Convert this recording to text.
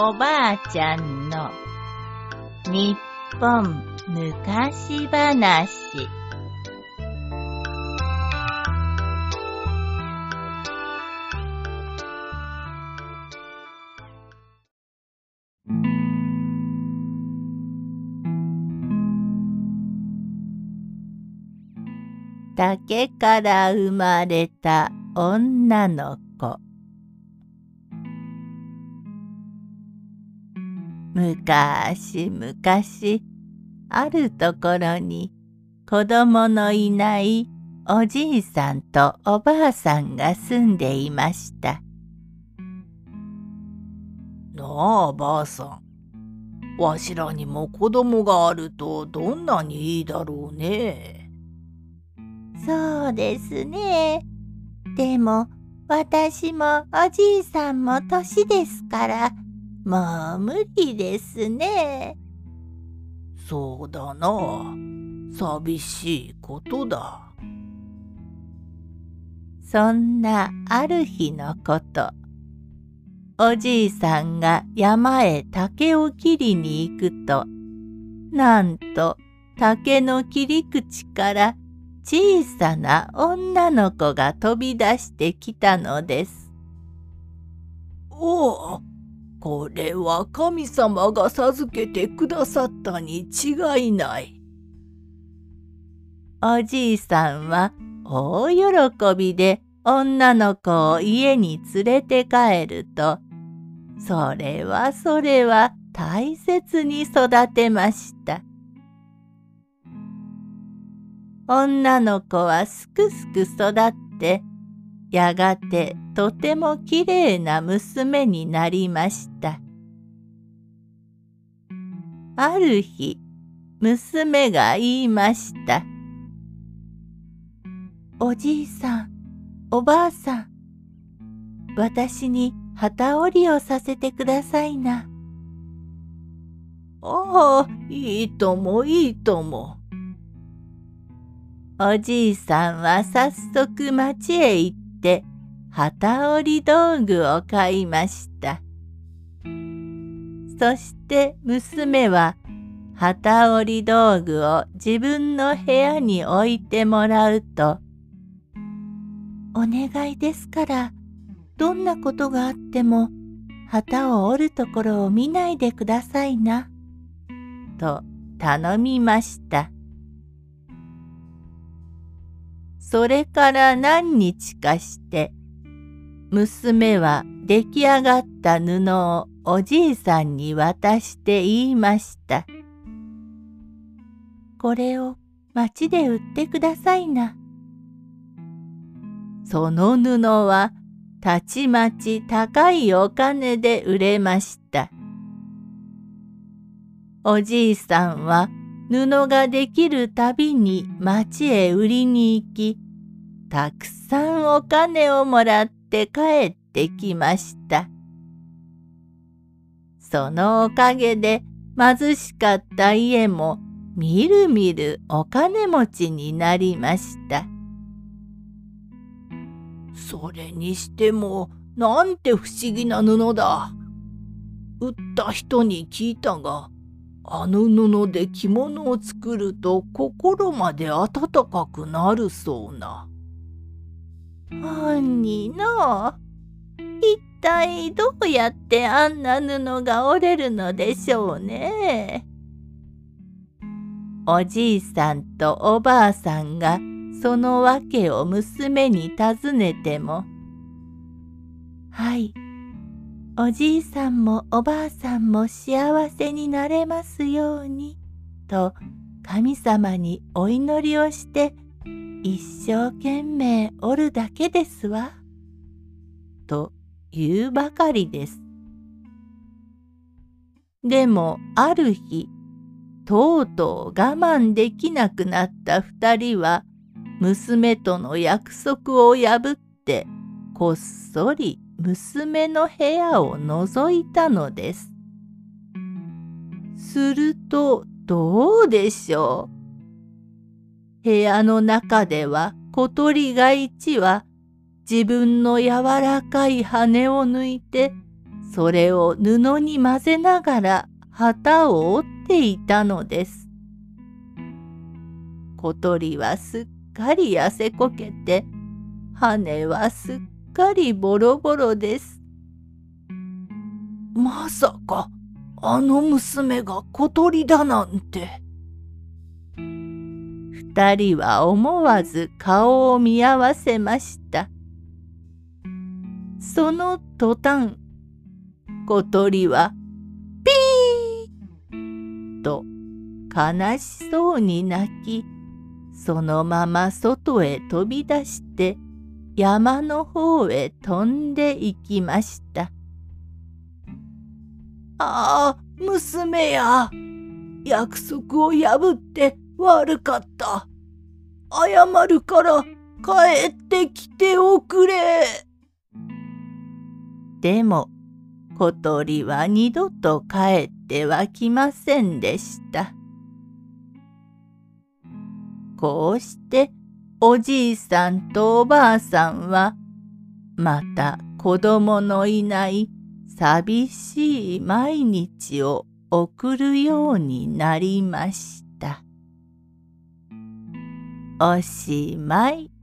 おばあちゃんの日本昔話。竹から生まれた女のむかしむかしあるところに子供のいないおじいさんとおばあさんが住んでいました。なあばあさんわしらにも子供があるとどんなにいいだろうね。そうですね。でも私もおじいさんも年ですからもう無理ですね。そうだな。寂しいことだ。そんなある日のこと。おじいさんが山へ竹を切りに行くと、なんと竹の切り口から小さな女の子が飛び出してきたのです。おお、これは神様が授けてくださったに違いない。おじいさんは大喜びで女の子を家に連れて帰ると、それはそれは大切に育てました。女の子はすくすく育ってやがてとてもきれいな娘になりました。ある日、娘が言いました。おじいさん、おばあさん、私に旗織りをさせてくださいな。ああ、いいともいいとも。おじいさんは早速町へ行って旗織り道具を買いました。そして娘は旗織り道具を自分の部屋に置いてもらうと、お願いですから、どんなことがあっても旗を折るところを見ないでくださいな。と頼みました。それから何日かして娘は出来上がった布をおじいさんに渡して言いました。これを町で売ってくださいな。その布はたちまち高いお金で売れました。おじいさんは布ができるたびに町へ売りに行き、たくさんお金をもらって帰ってきました。そのおかげで貧しかった家もみるみるお金持ちになりました。それにしてもなんて不思議な布だ。売った人に聞いたが、あの布で着物を作ると心まで温かくなるそうな。ほんにの一体どうやってあんな布が折れるのでしょうね。おじいさんとおばあさんがその訳を娘に尋ねても「はいおじいさんもおばあさんも幸せになれますように」と神様にお祈りをして一生懸命おるだけですわ。と言うばかりです。でもある日、とうとう我慢できなくなった二人は、娘との約束を破ってこっそり娘の部屋を覗いたのです。するとどうでしょう？部屋の中では小鳥が一羽自分の柔らかい羽を抜いてそれを布に混ぜながら旗を折っていたのです。小鳥はすっかり痩せこけて、羽はすっかりボロボロです。まさか、あの娘が小鳥だなんて。二人は思わず顔を見合わせました。その途端、小鳥はピーと悲しそうに泣き、そのまま外へ飛び出して山の方へ飛んで行きました。ああ、娘や。約束を破って悪かった。謝るから帰ってきておくれ。でも小鳥は二度と帰ってはきませんでした。こうしておじいさんとおばあさんはまた子供のいない寂しい毎日を送るようになりました。おしまい。